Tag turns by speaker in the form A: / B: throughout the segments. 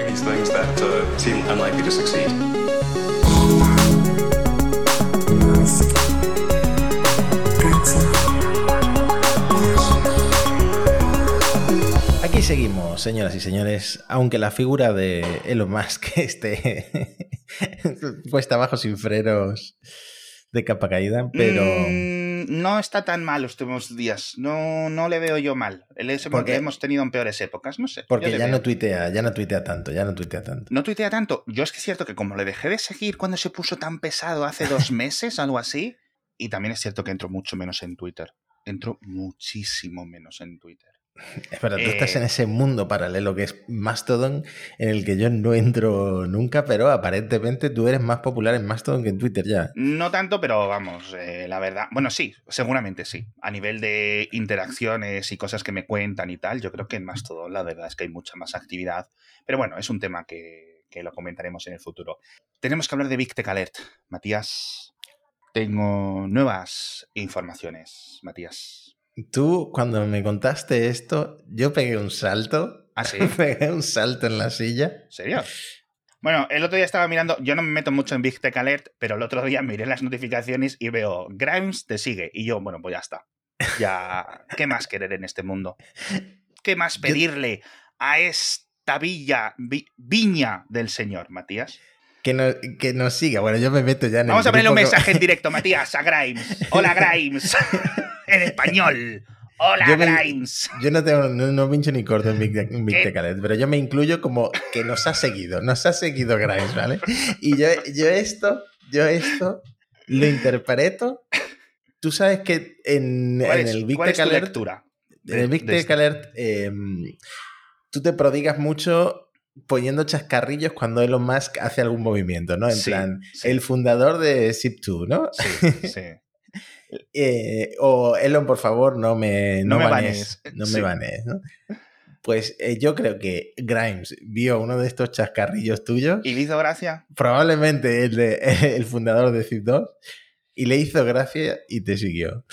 A: doing these things that uh, seem unlikely to succeed.
B: Aquí seguimos, señoras y señores, aunque la figura de Elon Musk esté puesta abajo sin frenos de capa caída, pero...
C: Mm, no está tan mal los últimos días. No, no le veo yo mal. El ese porque hemos tenido en peores épocas, no sé.
B: Porque ya
C: veo.
B: no tuitea, ya no tuitea tanto, ya no tuitea tanto.
C: No tuitea tanto. Yo es que es cierto que como le dejé de seguir cuando se puso tan pesado hace dos meses, algo así, y también es cierto que entro mucho menos en Twitter. Entro muchísimo menos en Twitter.
B: Es verdad, tú
C: Eh,
B: estás en ese mundo paralelo que es Mastodon, en el que yo no entro nunca, pero aparentemente tú eres más popular en Mastodon que en Twitter ya.
C: No tanto, pero vamos, eh, la verdad. Bueno, sí, seguramente sí. A nivel de interacciones y cosas que me cuentan y tal, yo creo que en Mastodon la verdad es que hay mucha más actividad. Pero bueno, es un tema que, que lo comentaremos en el futuro. Tenemos que hablar de Big Tech Alert. Matías, tengo nuevas informaciones, Matías.
B: Tú, cuando me contaste esto, yo pegué un salto,
C: ¿Ah, sí?
B: pegué un salto en la silla.
C: ¿En serio? Bueno, el otro día estaba mirando, yo no me meto mucho en Big Tech Alert, pero el otro día miré las notificaciones y veo, Grimes te sigue. Y yo, bueno, pues ya está. Ya, ¿qué más querer en este mundo? ¿Qué más pedirle a esta villa, vi- viña del Señor, Matías?
B: Que, no, que nos siga. Bueno, yo me meto ya en
C: Vamos
B: el
C: a ponerle un mensaje en directo, Matías, a Grimes. Hola, Grimes. En español. Hola,
B: Yo me-
C: Grimes.
B: Yo no tengo, no, no pincho ni corto en Big, en Big pero yo me incluyo como que nos ha seguido, nos ha seguido Grimes, ¿vale? Y yo, yo esto, yo esto lo interpreto. Tú sabes que en,
C: ¿Cuál
B: en el Big Tech Alert,
C: lectura?
B: en el Big
C: de
B: Tech? Alert, eh, tú te prodigas mucho poniendo chascarrillos cuando Elon Musk hace algún movimiento, ¿no? En
C: Sí,
B: plan,
C: sí.
B: el fundador de Zip2, ¿no?
C: Sí, sí.
B: Eh, o Elon, por favor, no me,
C: No
B: no
C: me
B: banees. No me
C: Sí.
B: banees, ¿no? Pues eh, yo creo que Grimes vio uno de estos chascarrillos tuyos,
C: ¿Y le hizo gracia?
B: probablemente el, de, el fundador de Zip2, y le hizo gracia y te siguió.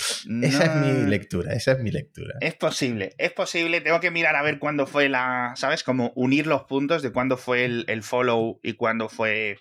B: Esa es mi lectura, esa es mi lectura.
C: Es posible, es posible. Tengo que mirar a ver cuándo fue la. ¿Sabes? Como unir los puntos de cuándo fue el, el follow y cuándo fue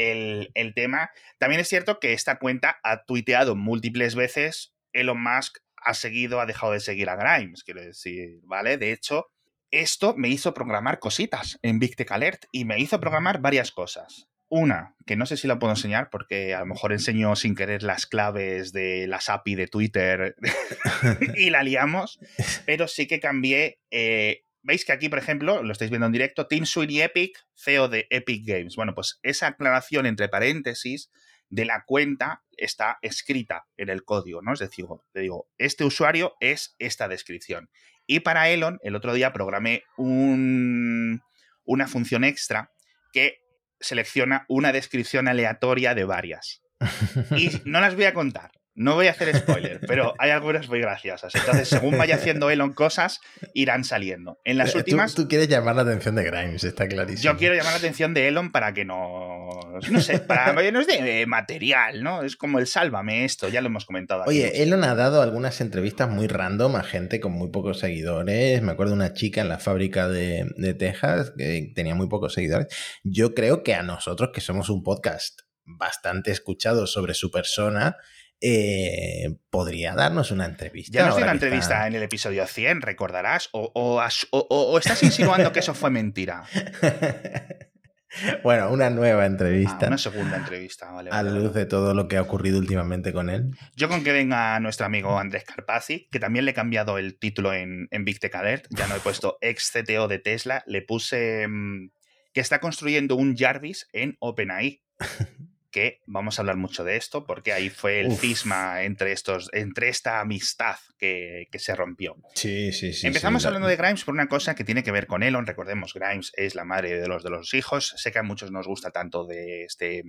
C: el, tema. También es cierto que esta cuenta ha tuiteado múltiples veces. Elon Musk ha seguido, ha dejado de seguir a Grimes, quiero decir, ¿vale? De hecho, esto me hizo programar cositas en Big Tech Alert y me hizo programar varias cosas. Una, que no sé si la puedo enseñar porque a lo mejor enseño sin querer las claves de las API de Twitter y la liamos, pero sí que cambié. eh, Veis que aquí, por ejemplo, lo estáis viendo en directo, Tim Sweeney Epic, CEO de Epic Games. Bueno, pues esa aclaración entre paréntesis de la cuenta está escrita en el código, ¿no? Es decir, le digo, este usuario es esta descripción. Y para Elon, el otro día programé un- una función extra que selecciona una descripción aleatoria de varias. Y no las voy a contar. No voy a hacer spoiler, pero hay algunas muy graciosas. Entonces, según vaya haciendo Elon cosas, irán saliendo. En las últimas,
B: Tú, quieres llamar la atención de Grimes, está clarísimo.
C: yo quiero llamar la atención de Elon para que nos. No sé, para que nos dé material, ¿no? Es como el sálvame esto, ya lo hemos comentado aquí.
B: Oye, Elon ha dado algunas entrevistas muy random a gente con muy pocos seguidores. Me acuerdo de una chica en la fábrica de, de Texas que tenía muy pocos seguidores. Yo creo que a nosotros, que somos un podcast bastante escuchado sobre su persona, eh, podría darnos una entrevista.
C: Ya nos dio una entrevista en el episodio 100, recordarás, o, o estás insinuando que eso fue mentira.
B: bueno, una nueva
C: Ah,
B: entrevista.
C: una segunda entrevista, vale.
B: a la luz de todo lo que ha ocurrido últimamente con él.
C: Yo con que venga nuestro amigo Andrés Carpazzi, que también le he cambiado el título en, en Big Tech Alert, ya no he puesto ex CTO de Tesla, le puse mm, que está construyendo un Jarvis en OpenAI. Que vamos a hablar mucho de esto, porque ahí fue el
B: Uf.
C: cisma entre estos, entre esta amistad que, que se rompió.
B: Sí, sí, sí.
C: Empezamos
B: sí, la-
C: hablando de Grimes por una cosa que tiene que ver con Elon. Recordemos, Grimes es la madre de los de los hijos. Sé que a muchos nos gusta tanto de este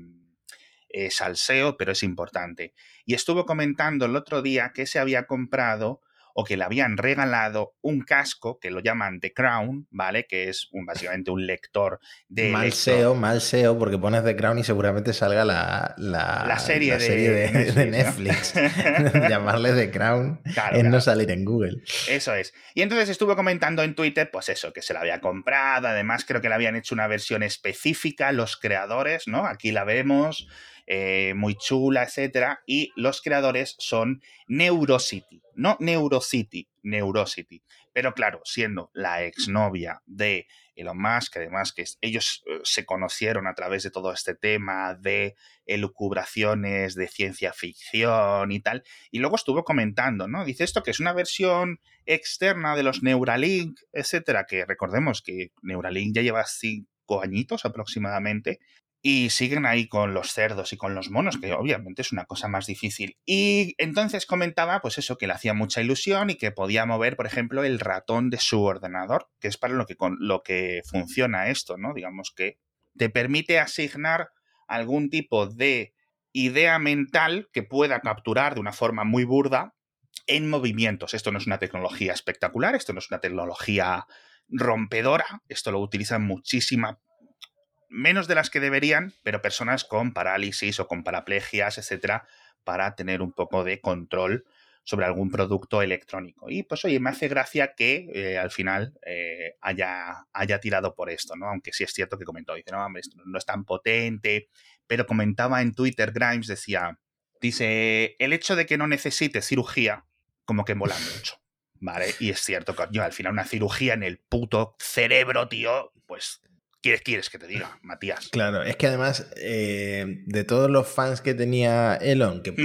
C: eh, salseo, pero es importante. Y estuvo comentando el otro día que se había comprado o que le habían regalado un casco que lo llaman The Crown, ¿vale? Que es un, básicamente un lector de...
B: Mal SEO, mal SEO, porque pones The Crown y seguramente salga la, la,
C: serie,
B: de, Netflix. Llamarle The Crown es no salir en Google.
C: Eso es. Y entonces estuvo comentando en Twitter, pues eso, que se la había comprado, además creo que le habían hecho una versión específica los creadores, ¿no? Aquí la vemos, eh, muy chula, etcétera. Y los creadores son Neurocity, no Neurocity, Neurocity. Pero claro, siendo la exnovia de Elon Musk, además que ellos eh, se conocieron a través de todo este tema de elucubraciones de ciencia ficción y tal, y luego estuvo comentando, ¿no? Dice esto que es una versión externa de los Neuralink, etcétera, que recordemos que Neuralink ya lleva cinco añitos aproximadamente, y siguen ahí con los cerdos y con los monos, que obviamente es una cosa más difícil. Y entonces comentaba, pues eso, que le hacía mucha ilusión y que podía mover, por ejemplo, el ratón de su ordenador, que es para lo que, con, lo que funciona esto, ¿no? Digamos que te permite asignar algún tipo de idea mental que pueda capturar de una forma muy burda en movimientos. Esto no es una tecnología espectacular, esto no es una tecnología rompedora, esto lo utilizan muchísima menos de las que deberían, pero personas con parálisis o con paraplegias, etcétera, para tener un poco de control sobre algún producto electrónico. Y pues oye, me hace gracia que eh, al final eh, haya, haya tirado por esto, ¿no? Aunque sí es cierto que comentó, dice, no, hombre, no es tan potente, pero comentaba en Twitter, Grimes decía, dice, el hecho de que no necesite cirugía, como que mola mucho. ¿Vale? Y es cierto, que yo al final una cirugía en el puto cerebro, tío, pues ¿Qué quieres que te diga, Matías?
B: Claro, es que además eh, de todos los fans que tenía Elon, que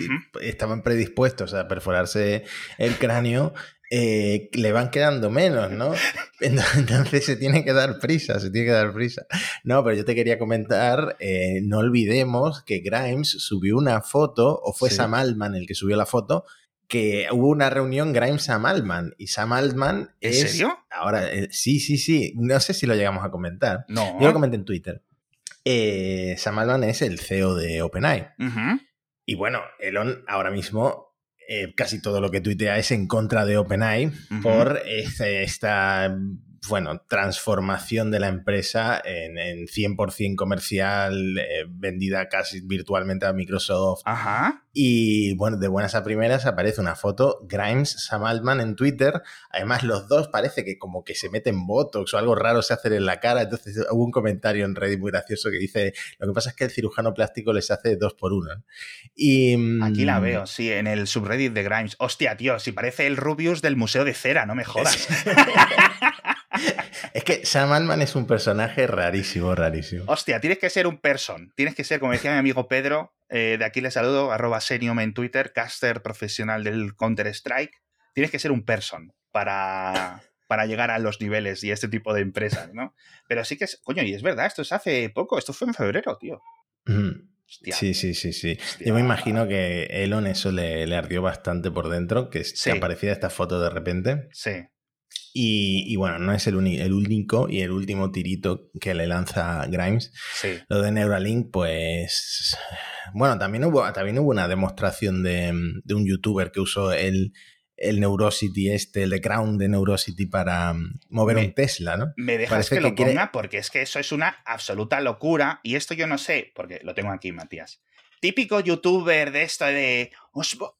B: estaban predispuestos a perforarse el cráneo, eh, le van quedando menos, ¿no? Entonces se tiene que dar prisa, se tiene que dar prisa. No, pero yo te quería comentar, eh, no olvidemos que Grimes subió una foto, o fue Sam Altman el que subió la foto, que hubo una reunión Grimes Sam Altman y Sam Altman
C: ¿En serio?
B: Ahora, eh, sí, sí, sí. No sé si lo llegamos a comentar.
C: No.
B: Yo lo comenté en Twitter. Eh, Sam Altman es el CEO de OpenAI. Y bueno, Elon ahora mismo eh, casi todo lo que tuitea es en contra de OpenAI por esta bueno, transformación de la empresa en, en 100% comercial, eh, vendida casi virtualmente a Microsoft.
C: Ajá.
B: Y bueno, de buenas a primeras aparece una foto, Grimes, Sam Altman en Twitter. Además, los dos parece que como que se meten Botox o algo raro se hace en la cara. Entonces hubo un comentario en Reddit muy gracioso que dice, lo que pasa es que el cirujano plástico les hace dos por uno. Y...
C: Mm, Aquí la veo, sí, en el subreddit de Grimes. Hostia, tío, si parece el Rubius del Museo de Cera, no me jodas.
B: es que Sam Altman es un personaje rarísimo, rarísimo.
C: Hostia, tienes que ser un person. Tienes que ser, como decía mi amigo Pedro, eh, de aquí le saludo, arroba Senium en Twitter, caster profesional del Counter-Strike. Tienes que ser un person para, para llegar a los niveles y este tipo de empresas, ¿no? Pero sí que es, coño, y es verdad, esto es hace poco, esto fue en febrero, tío.
B: sí, sí, sí, sí. Yo me imagino que Elon eso le, le ardió bastante por dentro, que se aparecía esta foto de repente.
C: Sí.
B: Y, bueno, no es el, el, único y el último tirito que le lanza Grimes. Lo de Neuralink, pues. Bueno, también hubo, también hubo una demostración de, un youtuber que usó el, el Neurosity este, el Crown de Neurosity para mm, mover un Tesla, ¿no?
C: Me dejas que, lo ponga porque es que eso es una absoluta locura y esto yo no sé, porque lo tengo aquí, Matías típico youtuber de esto de.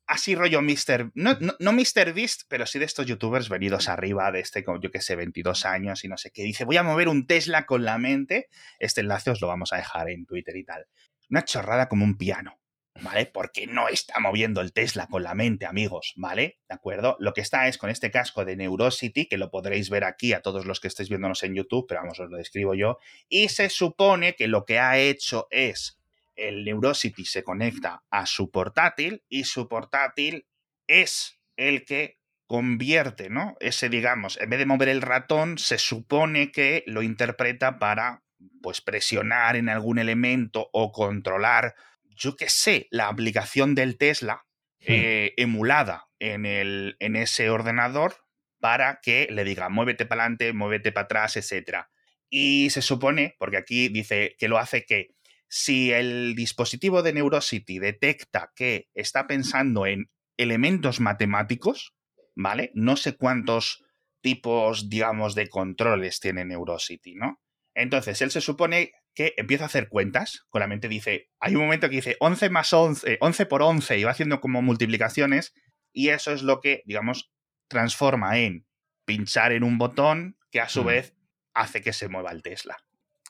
C: Así rollo Mr. No, no, no, Mr. Beast, pero sí de estos youtubers venidos arriba, de este, yo que sé, 22 años y no sé qué. Dice: Voy a mover un Tesla con la mente. Este enlace os lo vamos a dejar en Twitter y tal. Una chorrada como un piano. ¿Vale? Porque no está moviendo el Tesla con la mente, amigos, ¿vale? ¿De acuerdo? Lo que está es con este casco de Neurosity, que lo podréis ver aquí a todos los que estéis viéndonos en YouTube, pero vamos, os lo describo yo. Y se supone que lo que ha hecho es el Neurosity se conecta a su portátil y su portátil es el que convierte, ¿no? Ese, digamos, en vez de mover el ratón, se supone que lo interpreta para, pues, presionar en algún elemento o controlar, yo qué sé, la aplicación del Tesla eh, emulada en, el, en ese ordenador para que le diga, muévete para adelante, muévete para atrás, etc. Y se supone, porque aquí dice que lo hace que si el dispositivo de Neurosity detecta que está pensando en elementos matemáticos, ¿vale? No sé cuántos tipos, digamos, de controles tiene Neurosity, ¿no? Entonces, él se supone que empieza a hacer cuentas, con la mente dice, hay un momento que dice 11 más 11, 11 por 11, y va haciendo como multiplicaciones, y eso es lo que, digamos, transforma en pinchar en un botón que a su
B: Mm.
C: vez hace que se mueva el Tesla.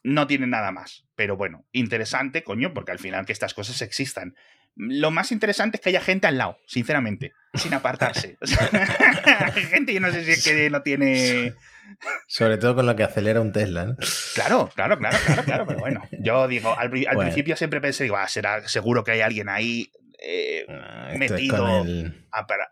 C: No tiene nada más, pero bueno, interesante, coño, porque al final que estas cosas existan. Lo más interesante es que haya gente al lado, sinceramente, sin apartarse. O sea, hay gente, yo no sé si es que no tiene...
B: Sobre todo con lo que acelera un Tesla, ¿no?
C: Claro, claro, claro, claro, claro, pero bueno, yo digo, al, pri- al
B: Bueno.
C: principio siempre pensé, digo, ah, será seguro que hay alguien ahí eh,
B: Ah,
C: Metido.
B: el...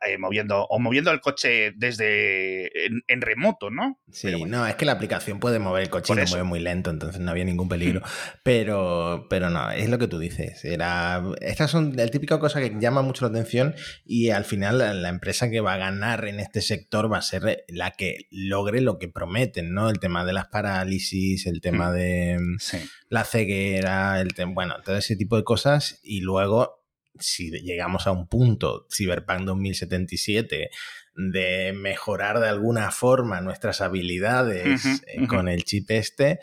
C: eh, moviendo o moviendo el coche desde en, en remoto, ¿no?
B: Sí,
C: bueno.
B: no, es que la aplicación puede mover el coche
C: Por
B: y lo mueve muy lento, entonces no había ningún peligro. Pero, pero no, es lo que tú dices. Era, estas son el típico cosa que llama mucho la atención y al final la, la empresa que va a ganar en este sector va a ser la que logre lo que prometen, ¿no? El tema de las parálisis, el tema
C: Mm.
B: de
C: Sí.
B: la ceguera, el tem- bueno, todo ese tipo de cosas y luego si llegamos a un punto Cyberpunk 2077 de mejorar de alguna forma nuestras habilidades eh, con el chip este,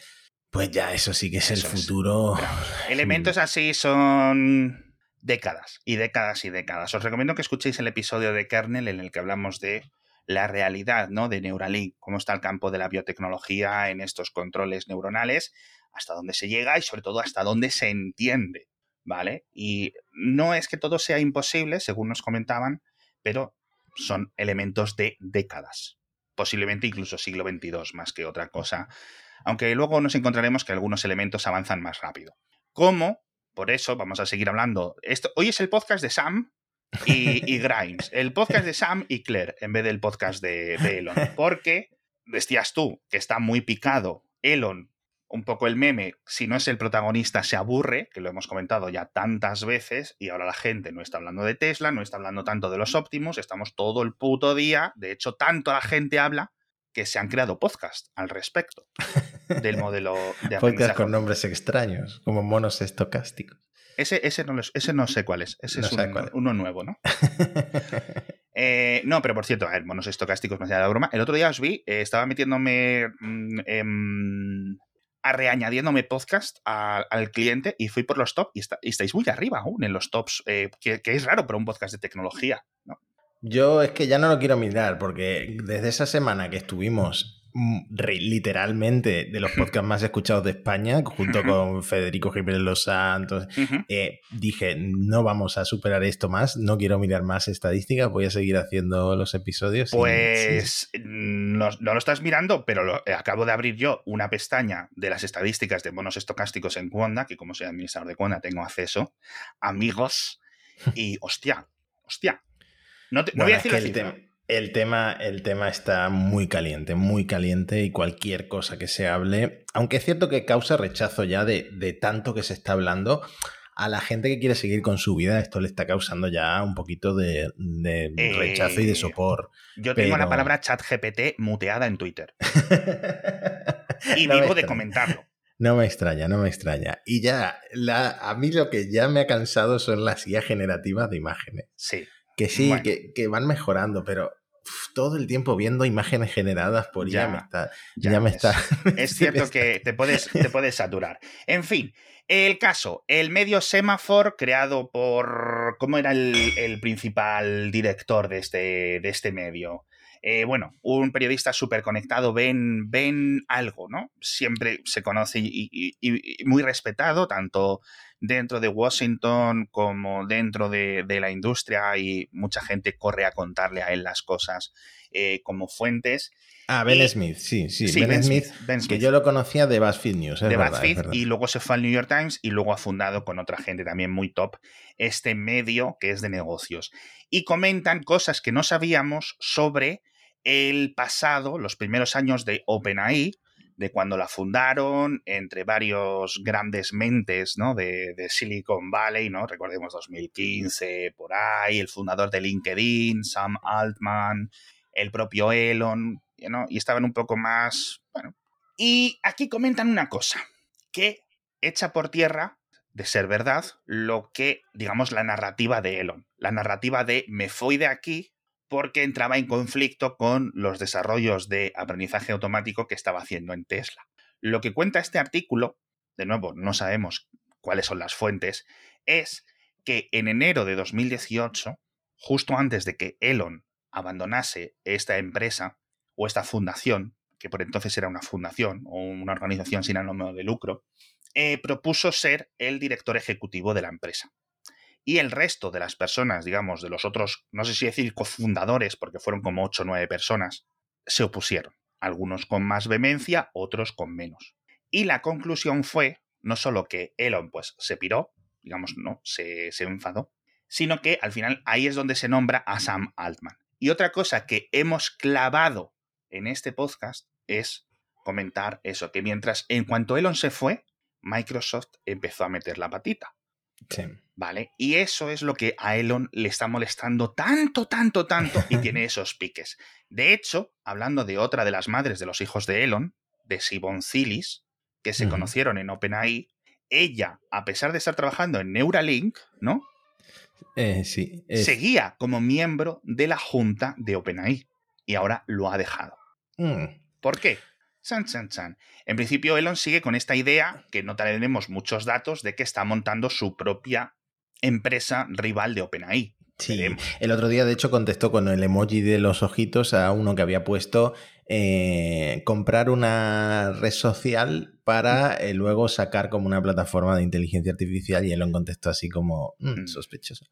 B: pues ya eso sí que es
C: Eso
B: el futuro.
C: Elementos así son décadas y décadas y décadas. Os recomiendo que escuchéis el episodio de Kernel en el que hablamos de la realidad ¿no? de Neuralink, cómo está el campo de la biotecnología en estos controles neuronales, hasta dónde se llega y sobre todo hasta dónde se entiende, ¿vale? Y no es que todo sea imposible, según nos comentaban, pero son elementos de décadas, posiblemente incluso siglo XXII más que otra cosa, aunque luego nos encontraremos que algunos elementos avanzan más rápido. ¿Cómo? Por eso vamos a seguir hablando. Esto, hoy es el podcast de Sam y, y Grimes. El podcast de Sam y Claire en vez del podcast de, de Elon. Porque decías tú que está muy picado Elon, un poco el meme, si no es el protagonista se aburre, que lo hemos comentado ya tantas veces, y ahora la gente no está hablando de Tesla, no está hablando tanto de los Optimus, estamos todo el puto día, de hecho tanto la gente habla que se han creado podcasts al respecto del modelo de
B: Podcast
C: aprendizaje.
B: con nombres extraños, como monos estocásticos.
C: Ese, ese, no, ese no sé cuál es, ese
B: No
C: es
B: sabes
C: un-
B: cuál es.
C: uno nuevo, ¿no? Eh, no, pero por cierto, a ver, monos estocásticos me hacía la broma. El otro día os vi, eh, estaba metiéndome mm, em, a reañadiéndome podcast al cliente y fui por los top y, está- y estáis muy arriba aún en los tops, eh, que, que es raro para un podcast de tecnología. ¿no?
B: Yo es que ya no lo quiero mirar porque desde esa semana que estuvimos literalmente de los podcasts más escuchados de España, junto con Federico Jiménez Los Santos, eh, dije, no vamos a superar esto más, no quiero mirar más estadísticas, voy a seguir haciendo los episodios.
C: Pues no, no lo estás mirando, pero lo- eh, acabo de abrir yo una pestaña de las estadísticas de bonos estocásticos en Wanda, que como soy administrador de Wanda tengo acceso, amigos, y hostia, hostia. No, te- no voy a decir
B: el,
C: cifra.
B: El tema, el tema está muy caliente, muy caliente y cualquier cosa que se hable, aunque es cierto que causa rechazo ya de, de tanto que se está hablando, a la gente que quiere seguir con su vida esto le está causando ya un poquito de, de
C: Eh,
B: rechazo y de sopor.
C: Yo tengo la palabra chat GPT muteada en Twitter y
B: No
C: vivo de comentarlo.
B: No me extraña, no me extraña. Y ya, la, a mí lo que ya me ha cansado son las guías generativas de imágenes.
C: Sí.
B: Que sí,
C: Bueno.
B: que, que van mejorando, pero todo el tiempo viendo imágenes generadas por
C: Ya,
B: ya, me está.
C: ya
B: Ya, me
C: ves.
B: está.
C: Es cierto que te puedes, te puedes saturar. En fin, el caso, el medio Semaphore creado por... ¿Cómo era el, el principal director de este, de este medio? Eh, bueno, un periodista súper conectado, ben algo, ¿no? Siempre se conoce y, y- y- y muy respetado, tanto dentro de Washington como dentro de, de la industria y mucha gente corre a contarle a él las cosas eh, como fuentes.
B: Ah, Ben
C: Y-
B: Smith, sí, sí.
C: Sí,
B: ben,
C: Ben
B: Smith,
C: Smith, Ben
B: que
C: Smith.
B: yo lo conocía de BuzzFeed News, es
C: de
B: verdad,
C: BuzzFeed y luego se fue al New York Times y luego ha fundado con otra gente también muy top este medio que es de negocios. Y comentan cosas que no sabíamos sobre el pasado, los primeros años de OpenAI, de cuando la fundaron, entre varios grandes mentes ¿no? de, de Silicon Valley, ¿no? Recordemos 2015, por ahí, el fundador de LinkedIn, Sam Altman, el propio Elon, ¿no? y estaban un poco más, bueno. Y aquí comentan una cosa, que echa por tierra, de ser verdad, lo que, digamos, la narrativa de Elon. La narrativa de me fui de aquí porque entraba en conflicto con los desarrollos de aprendizaje automático que estaba haciendo en Tesla. Lo que cuenta este artículo, de nuevo, no sabemos cuáles son las fuentes, es que en enero de 2018, justo antes de que Elon abandonase esta empresa o esta fundación, que por entonces era una fundación o una organización sin ánimo de lucro, eh, propuso ser el director ejecutivo de la empresa. Y el resto de las personas, digamos, de los otros, no sé si decir cofundadores, porque fueron como 8 o 9 personas, se opusieron. Algunos con más vehemencia, otros con menos. Y la conclusión fue, no solo que Elon pues se piró, digamos, no, se, se enfadó, sino que al final ahí es donde se nombra a Sam Altman. Y otra cosa que hemos clavado en este podcast es comentar eso, que mientras, en cuanto Elon se fue, Microsoft empezó a meter la patita.
B: Sí.
C: ¿Vale? Y eso es lo que a Elon le está molestando tanto, tanto, tanto y tiene esos piques. De hecho, hablando de otra de las madres de los hijos de Elon, de Sibon Zilis, que se conocieron en OpenAI, ella, a pesar de estar trabajando en Neuralink, ¿no?
B: Eh, sí. es-
C: Seguía como miembro de la junta de OpenAI y ahora lo ha dejado.
B: Mm,
C: ¿Por qué? Chan, chan, chan. En principio, Elon sigue con esta idea, que no tenemos muchos datos, de que está montando su propia empresa rival de OpenAI.
B: Sí,
C: Veremos.
B: el otro día de hecho contestó con el emoji de los ojitos a uno que había puesto eh, comprar una red social para eh, luego sacar como una plataforma de inteligencia artificial y él lo contestó así como "Mm,
C: Mm.
B: sospechoso.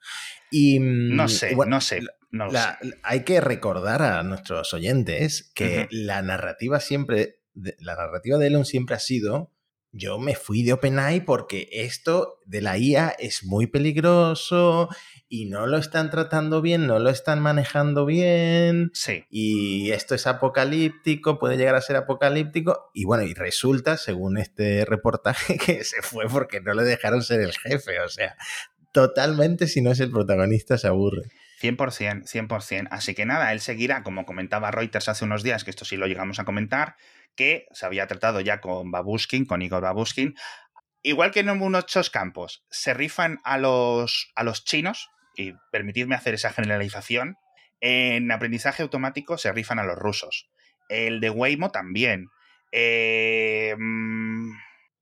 B: Y, mm,
C: No sé,
B: bueno,
C: no sé, no lo
B: la-
C: sé.
B: hay que recordar a nuestros oyentes que la narrativa siempre, de- la narrativa de Elon siempre ha sido yo me fui de OpenAI porque esto de la IA es muy peligroso y no lo están tratando bien, no lo están manejando bien
C: Sí,
B: y esto es apocalíptico, puede llegar a ser apocalíptico y bueno, y resulta, según este reportaje, que se fue porque no le dejaron ser el jefe, o sea, totalmente si no es el protagonista se aburre.
C: 100%, 100%. Así que nada, él seguirá, como comentaba Reuters hace unos días, que esto sí lo llegamos a comentar, que se había tratado ya con Babushkin, con Igor Babushkin. Igual que en muchos campos, se rifan a los, a los chinos, y permitidme hacer esa generalización, en aprendizaje automático se rifan a los rusos. El de Waymo también. Eh, mm,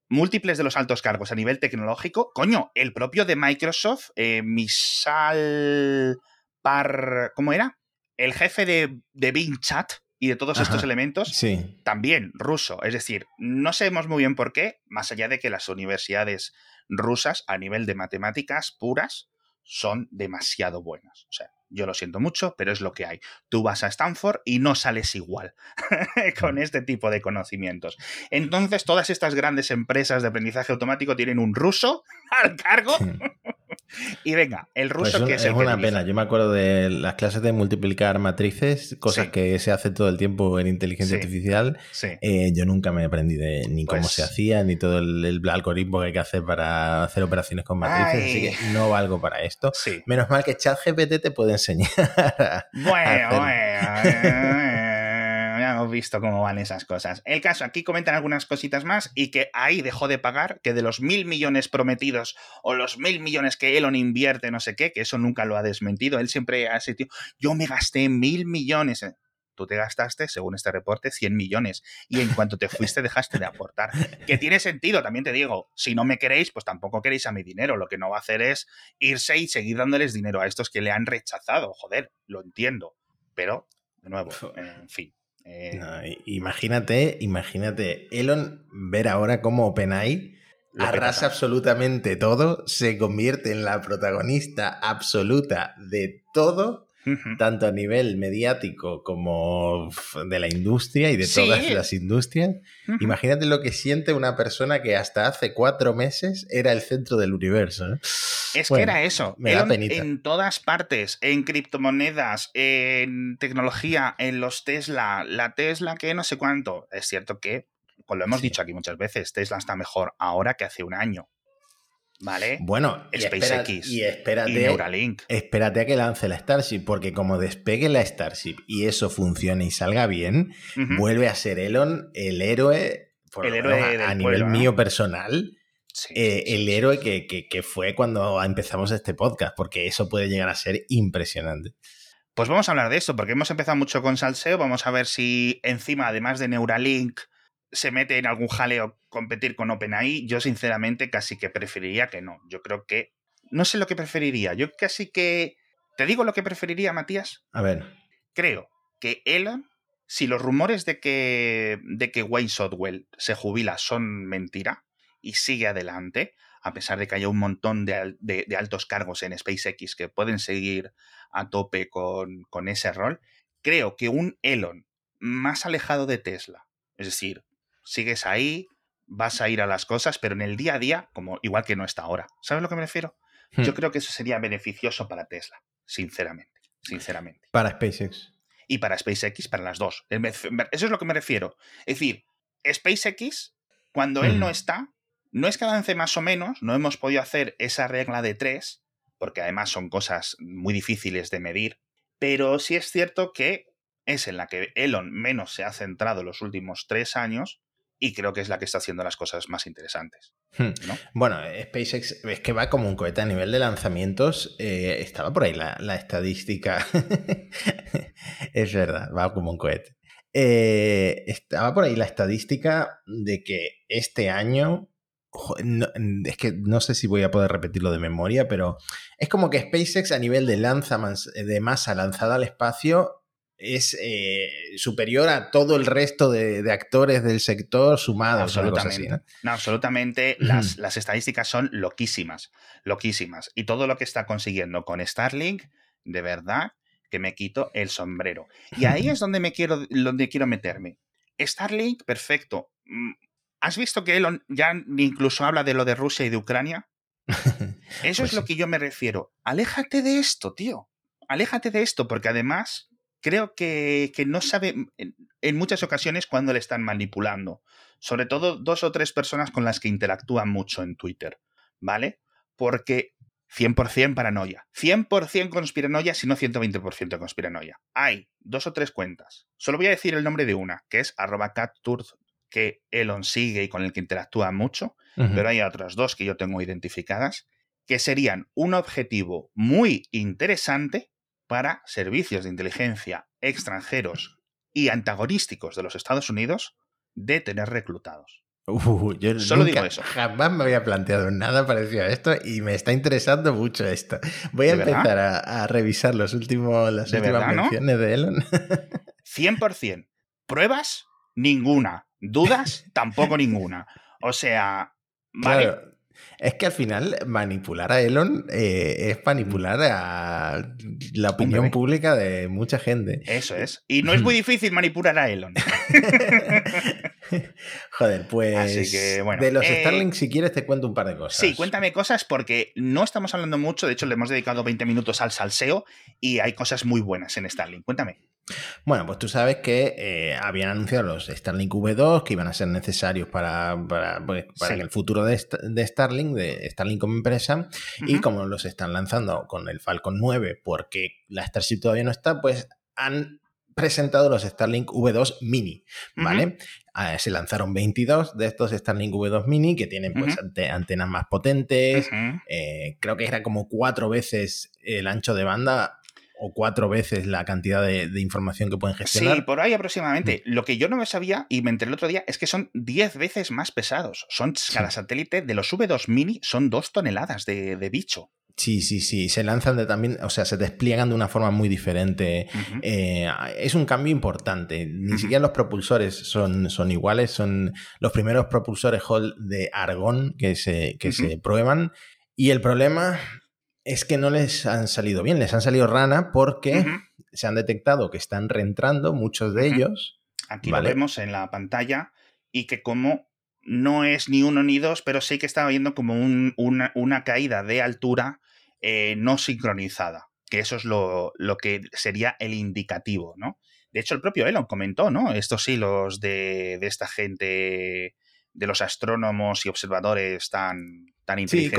C: múltiples de los altos cargos a nivel tecnológico. Coño, el propio de Microsoft, eh, Misal Par. ¿Cómo era? El jefe de, de Bing Chat y de todos estos elementos,
B: Sí,
C: también ruso. Es decir, no sabemos muy bien por qué, más allá de que las universidades rusas, a nivel de matemáticas puras, son demasiado buenas. O sea, yo lo siento mucho, pero es lo que hay. Tú vas a Stanford y no sales igual con este tipo de conocimientos. Entonces, todas estas grandes empresas de aprendizaje automático tienen un ruso al cargo. Y venga, el
B: Pues
C: ruso
B: un-
C: que es,
B: es
C: el
B: una pena. Yo me acuerdo de las clases de multiplicar matrices, cosas
C: Sí.
B: que se hacen todo el tiempo en inteligencia
C: Sí.
B: artificial.
C: Sí.
B: Eh, yo nunca me aprendí de ni cómo
C: Pues-
B: se hacía, ni todo el, el algoritmo que hay que hacer para hacer operaciones con matrices. Así que no valgo para esto. Menos mal que ChatGPT te puede enseñar.
C: Bueno, bueno, eh, ya hemos visto cómo van esas cosas. El caso, aquí comentan algunas cositas más y que ahí dejó de pagar, que de los mil millones prometidos o los mil millones que Elon invierte, no sé qué, que eso nunca lo ha desmentido. Él siempre ha sido, yo me gasté mil millones. Tú te gastaste, según este reporte, 100 millones. Y en cuanto te fuiste, dejaste de aportar. Que tiene sentido, también te digo. Si no me queréis, pues tampoco queréis a mi dinero. Lo que no va a hacer es irse y seguir dándoles dinero a estos que le han rechazado. Joder, lo entiendo. Pero, de nuevo, en fin. Eh,
B: No, imagínate, imagínate, Elon ver ahora cómo OpenAI arrasa absolutamente todo, se convierte en la protagonista absoluta de todo, tanto a nivel mediático como de la industria y de
C: Sí.
B: todas las industrias. Imagínate lo que siente una persona que hasta hace cuatro meses era el centro del universo. ¿no?
C: Es
B: Bueno,
C: que era eso.
B: me da
C: Elon
B: penita.
C: en todas partes, en criptomonedas, en tecnología, en los Tesla, la Tesla que no sé cuánto. Es cierto que, pues lo hemos
B: Sí.
C: dicho aquí muchas veces, Tesla está mejor ahora que hace un año. ¿Vale?
B: Bueno, y,
C: SpaceX
B: y
C: y
B: espérate,
C: Neuralink.
B: espérate a que lance la Starship, porque como despegue la Starship y eso funcione y salga bien, vuelve a ser Elon el héroe, por
C: El
B: lo
C: héroe
B: menos a, nivel
C: pueblo, ¿no?
B: mío personal,
C: Sí,
B: eh,
C: sí,
B: el
C: sí,
B: héroe que, que- que fue cuando empezamos este podcast, porque eso puede llegar a ser impresionante.
C: Pues vamos a hablar de esto, porque hemos empezado mucho con salseo. Vamos a ver si encima, además de Neuralink, se mete en algún jaleo competir con OpenAI. Yo, sinceramente, casi que preferiría que no. Yo creo que. No sé lo que preferiría. Yo casi que. ¿Te digo lo que preferiría, Matías?
B: A ver.
C: Creo que Elon, si los rumores de que, de que Wayne Sotwell se jubila son mentira y sigue adelante, a pesar de que haya un montón de, altos cargos en SpaceX que pueden seguir a tope con, con ese rol, creo que un Elon más alejado de Tesla, es decir, sigues ahí, vas a ir a las cosas, pero en el día a día, como igual que no está ahora. ¿Sabes a lo que me refiero? Yo hmm. creo que eso sería beneficioso para Tesla, sinceramente, sinceramente.
B: Para SpaceX.
C: Y para SpaceX, para las dos. Eso es lo que me refiero. Es decir, SpaceX, cuando él no está, no es que avance más o menos, no hemos podido hacer esa regla de tres, porque además son cosas muy difíciles de medir, pero sí es cierto que es en la que Elon menos se ha centrado los últimos tres años y creo que es la que está haciendo las cosas más interesantes. Hmm.
B: Bueno, SpaceX es que va como un cohete a nivel de lanzamientos. Eh, estaba por ahí la, estadística. es verdad, va como un cohete. Eh, estaba por ahí la estadística de que este año es que no sé si voy a poder repetirlo de memoria, pero es como que SpaceX a nivel de, lanza, de masa lanzada al espacio es eh, superior a todo el resto de, actores del sector sumados.
C: Absolutamente. ¿no? absolutamente. Las, las, estadísticas son loquísimas, loquísimas. Y todo lo que está consiguiendo con Starlink, de verdad, que me quito el sombrero. Y ahí es donde me quiero, donde quiero meterme. Starlink, perfecto. Mm, ¿Has visto que Elon ya incluso habla de lo de Rusia y de Ucrania? Eso es pues lo que yo me refiero. Aléjate de esto, tío. Aléjate de esto, porque además creo que, no sabe en, muchas ocasiones cuándo le están manipulando. Sobre todo dos o tres personas con las que interactúan mucho en Twitter. ¿Vale? Porque 100% paranoia. 100% conspiranoia, si no 120% conspiranoia. Hay dos o tres cuentas. Solo voy a decir el nombre de una, que es arroba que Elon sigue y con el que interactúa mucho, pero hay otras dos que yo tengo identificadas, que serían un objetivo muy interesante para servicios de inteligencia extranjeros y antagonísticos de los Estados Unidos de tener reclutados.
B: Uh, yo Solo digo eso. Jamás me había planteado nada parecido a esto y me está interesando mucho esto. Voy a empezar a, revisar los últimos, las últimas menciones de Elon.
C: 100%. ¿Pruebas? Ninguna. Dudas, tampoco ninguna. O sea, vale.
B: Es que al final manipular a Elon eh, es manipular a la opinión pública de mucha gente.
C: Eso es. Y no es muy difícil manipular a Elon.
B: Joder, pues de los eh, Starlink, si quieres, te cuento un par de cosas.
C: Sí, cuéntame cosas porque no estamos hablando mucho. De hecho, le hemos dedicado 20 minutos al salseo y hay cosas muy buenas en Starlink. Cuéntame.
B: Bueno, pues tú sabes que eh, habían anunciado los Starlink V2 que iban a ser necesarios para, para, pues, el futuro de, Starlink, de Starlink como empresa, y como los están lanzando con el Falcon 9 porque la Starship todavía no está, pues han presentado los Starlink V2 Mini, ¿vale? Ah, se lanzaron 22 de estos Starlink V2 Mini que tienen pues antenas más potentes, eh, creo que era como cuatro veces el ancho de banda o cuatro veces la cantidad de, información que pueden gestionar.
C: Sí, por ahí aproximadamente. Lo que yo no me sabía y me enteré el otro día es que son 10 veces más pesados. Son cada satélite de los V2 mini son dos toneladas de, bicho.
B: Sí, sí, sí. Se lanzan de también, o sea, se despliegan de una forma muy diferente. Eh, es un cambio importante. Ni siquiera los propulsores son, son iguales. Son los primeros propulsores Hall de argón que se, que se prueban. Y el problema es que no les han salido bien, les han salido rana porque se han detectado que están reentrando muchos de ellos.
C: Aquí lo vemos en la pantalla y que como no es ni uno ni dos, pero sí que está viendo como una, caída de altura eh, no sincronizada, que eso es lo, que sería el indicativo, ¿no? De hecho, el propio Elon comentó, ¿no? Estos hilos de, de esta gente, de los astrónomos y observadores tan, sí,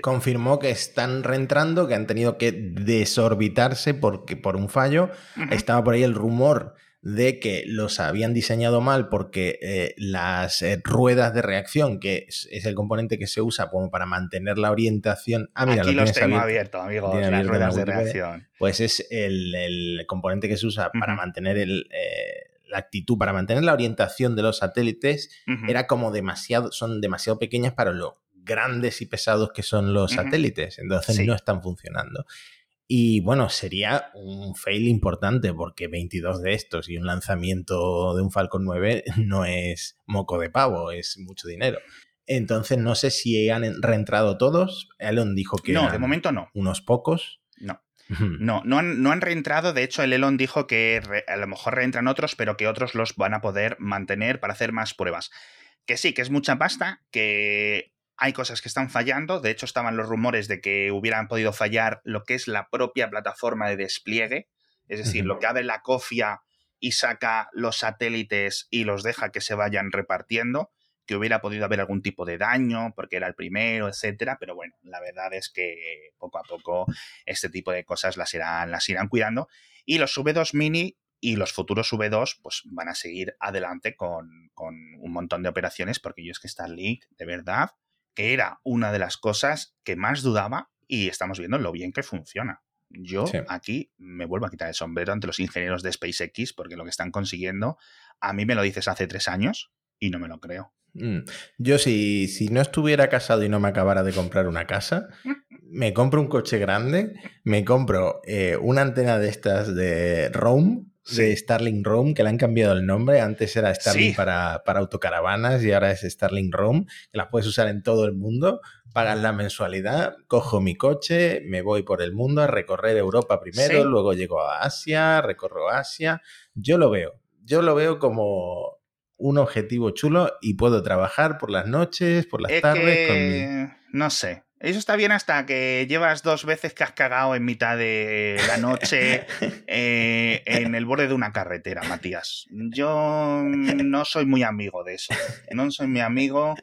B: confirmó que están reentrando, que han tenido que desorbitarse porque, por un fallo. Estaba por ahí el rumor de que los habían diseñado mal porque eh, las eh, ruedas de reacción, que es, el componente que se usa como para mantener la orientación.
C: Ah, mira, Aquí los tengo abierto, amigos, las ruedas de reacción.
B: Pues es el, componente que se usa para mantener el, eh, la actitud, para mantener la orientación de los satélites, era como demasiado, son demasiado pequeñas para lo grandes y pesados que son los satélites. Entonces no están funcionando. Y bueno, sería un fail importante porque 22 de estos y un lanzamiento de un Falcon 9 no es moco de pavo, es mucho dinero. Entonces no sé si han reentrado todos. Elon dijo que...
C: No, de momento no.
B: Unos pocos.
C: No. No, no han, no han, reentrado. De hecho, el Elon dijo que a lo mejor reentran otros, pero que otros los van a poder mantener para hacer más pruebas. Que sí, que es mucha pasta, que hay cosas que están fallando. De hecho, estaban los rumores de que hubieran podido fallar lo que es la propia plataforma de despliegue. Es decir, lo que abre la cofia y saca los satélites y los deja que se vayan repartiendo. Que hubiera podido haber algún tipo de daño porque era el primero, etcétera. Pero bueno, la verdad es que poco a poco este tipo de cosas las irán, las irán cuidando. Y los V2 Mini y los futuros V2 pues van a seguir adelante con, con, un montón de operaciones porque yo es que Starlink, de verdad, que era una de las cosas que más dudaba y estamos viendo lo bien que funciona. Yo aquí me vuelvo a quitar el sombrero ante los ingenieros de SpaceX porque lo que están consiguiendo, a mí me lo dices hace tres años y no me lo creo.
B: Mm. Yo si, si no estuviera casado y no me acabara de comprar una casa, me compro un coche grande, me compro eh, una antena de estas de Roam de Starlink Roam, que le han cambiado el nombre. Antes era Starlink para, para, autocaravanas y ahora es Starlink Roam, que las puedes usar en todo el mundo. Pagas la mensualidad, cojo mi coche, me voy por el mundo a recorrer Europa primero, luego llego a Asia, recorro Asia. Yo lo veo, yo lo veo como un objetivo chulo y puedo trabajar por las noches, por las tardes.
C: No sé, eso está bien hasta que llevas dos veces que has cagado en mitad de la noche eh, en el borde de una carretera, Matías. Yo no soy muy amigo de eso. No soy mi amigo.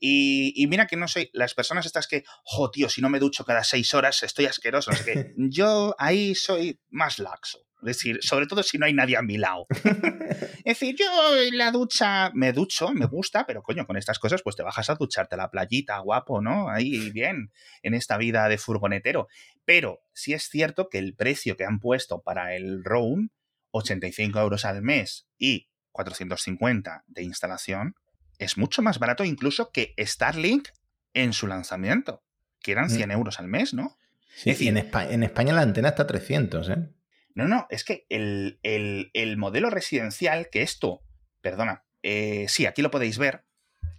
C: Y, mira que no soy. Las personas estas que, jo, tío, si no me ducho cada seis horas estoy asqueroso. No sé Yo ahí soy más laxo. Es decir, sobre todo si no hay nadie a mi lado. es decir, yo en la ducha me ducho, me gusta, pero coño, con estas cosas pues te bajas a ducharte a la playita, guapo, ¿no? Ahí bien, en esta vida de furgonetero. Pero sí es cierto que el precio que han puesto para el Roam, 85 euros al mes y 450 de instalación, es mucho más barato incluso que Starlink en su lanzamiento, que eran 100 mm. euros al mes, ¿no?
B: Sí, en, España, en España la antena está a 300, ¿eh?
C: No, no, es que el, modelo residencial, que esto, perdona, eh, sí, aquí lo podéis ver,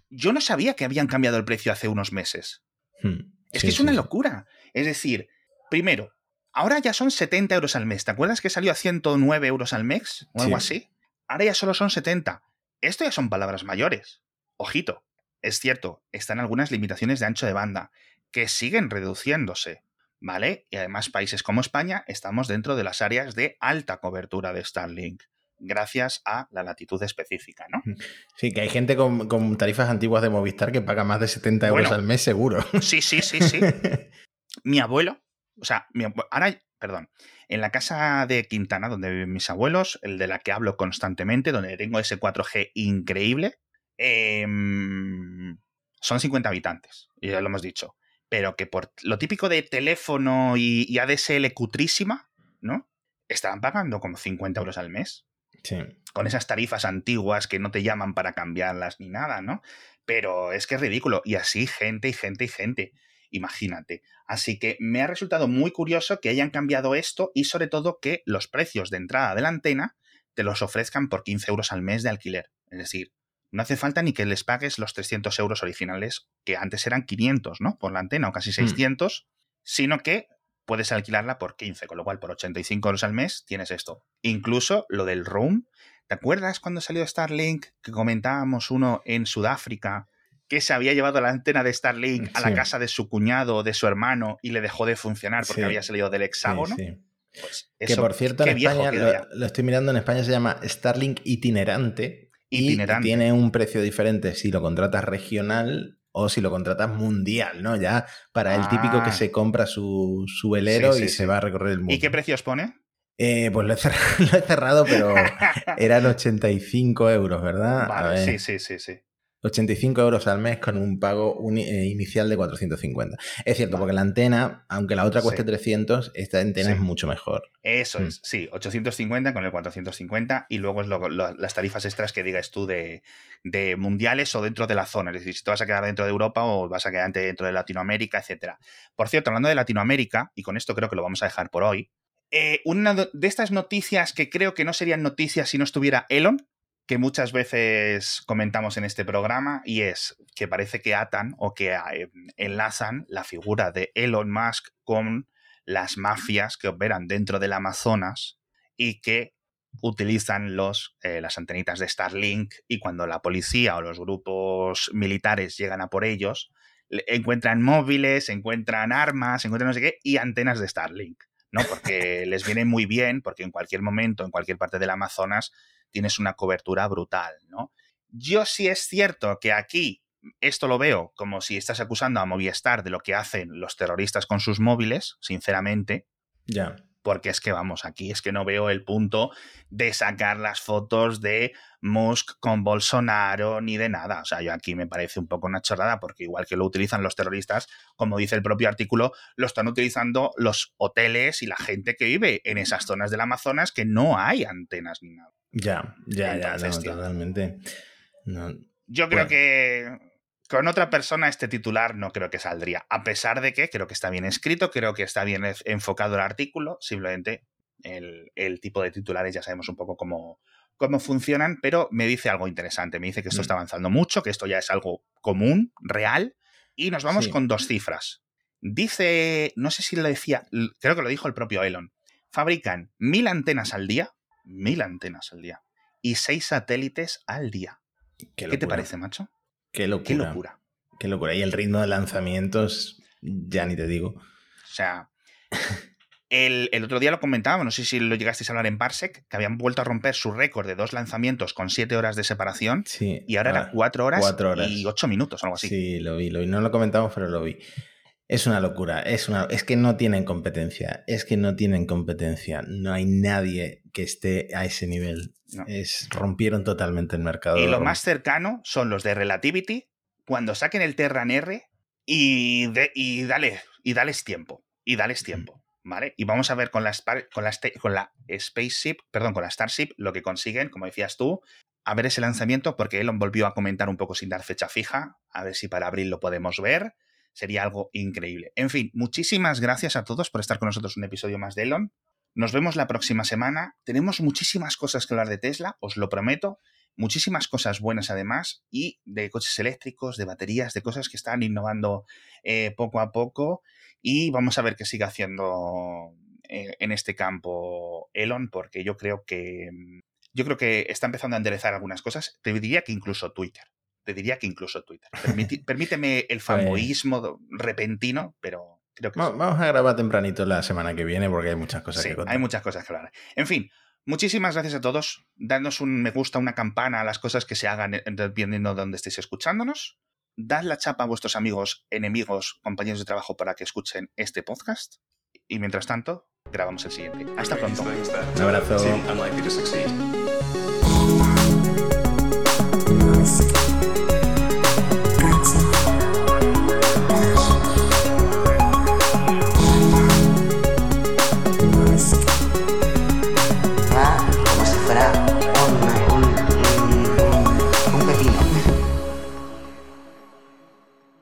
C: yo no sabía que habían cambiado el precio hace unos meses. Hmm, es que es una locura. Es decir, primero, ahora ya son 70 euros al mes. ¿Te acuerdas que salió a 109 euros al mes o algo así? Ahora ya solo son 70. Esto ya son palabras mayores. Ojito, es cierto, están algunas limitaciones de ancho de banda que siguen reduciéndose. ¿Vale? Y además países como España estamos dentro de las áreas de alta cobertura de Starlink gracias a la latitud específica, ¿no?
B: Sí, que hay gente con, tarifas antiguas de Movistar que paga más de 70 euros al mes seguro.
C: Sí, sí, sí, sí. mi abuelo, o sea, mi ahora, perdón, en la casa de Quintana, donde viven mis abuelos, el de la que hablo constantemente, donde tengo ese 4G increíble, em, son 50 habitantes, ya lo hemos dicho pero que por lo típico de teléfono y, ADSL cutrísima, ¿no? Estaban pagando como 50 euros al mes.
B: Sí.
C: Con esas tarifas antiguas que no te llaman para cambiarlas ni nada, ¿no? Pero es que es ridículo. Y así gente y gente y gente. Imagínate. Así que me ha resultado muy curioso que hayan cambiado esto y sobre todo que los precios de entrada de la antena te los ofrezcan por 15 euros al mes de alquiler. Es decir, no hace falta ni que les pagues los 300 euros originales, que antes eran 500, ¿no? Por la antena, o casi 600, hmm. sino que puedes alquilarla por 15, con lo cual por 85 euros al mes tienes esto. Incluso lo del room. ¿Te acuerdas cuando salió Starlink que comentábamos uno en Sudáfrica que se había llevado la antena de Starlink a la casa de su cuñado o de su hermano y le dejó de funcionar porque había salido del hexágono?
B: Pues que por cierto, en España, lo, estoy mirando, en España se llama Starlink itinerante y tiene un precio diferente si lo contratas regional o si lo contratas mundial, ¿no? Ya para el típico que ah. se compra su, su velero y se va a recorrer el mundo.
C: ¿Y qué precios pone?
B: Eh, pues lo he, cerrado, lo he, cerrado, pero eran 85 euros, ¿verdad?
C: Vale, sí, sí, sí, sí.
B: 85 euros al mes con un pago eh, inicial de 450. Es cierto, porque la antena, aunque la otra cueste 300, esta antena es mucho mejor.
C: Eso mm. es, sí, 850 con el 450 y luego es las tarifas extras que digas tú de, mundiales o dentro de la zona, es decir, si te vas a quedar dentro de Europa o vas a quedar dentro de Latinoamérica, etcétera. Por cierto, hablando de Latinoamérica, y con esto creo que lo vamos a dejar por hoy, eh, una de estas noticias que creo que no serían noticias si no estuviera Elon, que muchas veces comentamos en este programa y es que parece que atan o que eh, enlazan la figura de Elon Musk con las mafias que operan dentro del Amazonas y que utilizan los, eh, las antenitas de Starlink y cuando la policía o los grupos militares llegan a por ellos, encuentran móviles, encuentran armas, encuentran no sé qué y antenas de Starlink, ¿no? Porque les viene muy bien, porque en cualquier momento, en cualquier parte del Amazonas, tienes una cobertura brutal, ¿no? Yo sí es cierto que aquí esto lo veo como si estás acusando a Movistar de lo que hacen los terroristas con sus móviles, sinceramente.
B: Ya.
C: Porque es que vamos, aquí es que no veo el punto de sacar las fotos de Musk con Bolsonaro ni de nada. O sea, yo aquí me parece un poco una chorrada porque igual que lo utilizan los terroristas, como dice el propio artículo, lo están utilizando los hoteles y la gente que vive en esas zonas del Amazonas que no hay antenas ni nada.
B: Ya, ya, ya, totalmente.
C: Yo creo que con otra persona este titular no creo que saldría, a pesar de que creo que está bien escrito, creo que está bien enfocado el artículo, simplemente el, tipo de titulares ya sabemos un poco cómo, cómo funcionan, pero me dice algo interesante, me dice que esto está mm. avanzando mucho, que esto ya es algo común, real, y nos vamos con dos cifras. Dice, no sé si lo decía, creo que lo dijo el propio Elon, fabrican mil antenas al día mil antenas al día y seis satélites al día. Qué, te parece, macho?
B: Qué locura. Qué locura. Qué locura. Y el ritmo de lanzamientos, ya ni te digo.
C: O sea, el, otro día lo comentábamos, no sé si lo llegasteis a hablar en Parsec, que habían vuelto a romper su récord de dos lanzamientos con siete horas de separación.
B: Sí.
C: Y ahora era cuatro horas, cuatro horas, y ocho minutos, algo así.
B: Sí, lo vi, lo vi. No lo comentamos, pero lo vi. Es una locura, es, una, es que no tienen competencia, es que no tienen competencia, no hay nadie que esté a ese nivel. Es, rompieron totalmente el mercado.
C: Y lo más cercano son los de Relativity, cuando saquen el Terran R y, y, dale, y dales tiempo, y dales tiempo, ¿vale? Y vamos a ver con la, con, la, con la Spaceship, perdón, con la Starship, lo que consiguen, como decías tú, a ver ese lanzamiento, porque Elon volvió a comentar un poco sin dar fecha fija, a ver si para abril lo podemos ver Sería algo increíble. En fin, muchísimas gracias a todos por estar con nosotros un episodio más de Elon. Nos vemos la próxima semana. Tenemos muchísimas cosas que hablar de Tesla, os lo prometo. Muchísimas cosas buenas además y de coches eléctricos, de baterías, de cosas que están innovando eh, poco a poco. Y vamos a ver qué sigue haciendo eh, en este campo Elon, porque yo creo que yo creo que está empezando a enderezar algunas cosas. Te diría que incluso Twitter te diría que incluso Twitter. permíteme el fanboísmo repentino, pero creo que
B: Vamos a grabar tempranito la semana que viene porque hay muchas cosas que contar.
C: Hay muchas cosas que hablar. En fin, muchísimas gracias a todos. Dadnos un me gusta, una campana a las cosas que se hagan eh, dependiendo de donde estéis escuchándonos. Dad la chapa a vuestros amigos, enemigos, compañeros de trabajo para que escuchen este podcast. Y mientras tanto, grabamos el siguiente. Hasta pronto.
B: Un abrazo.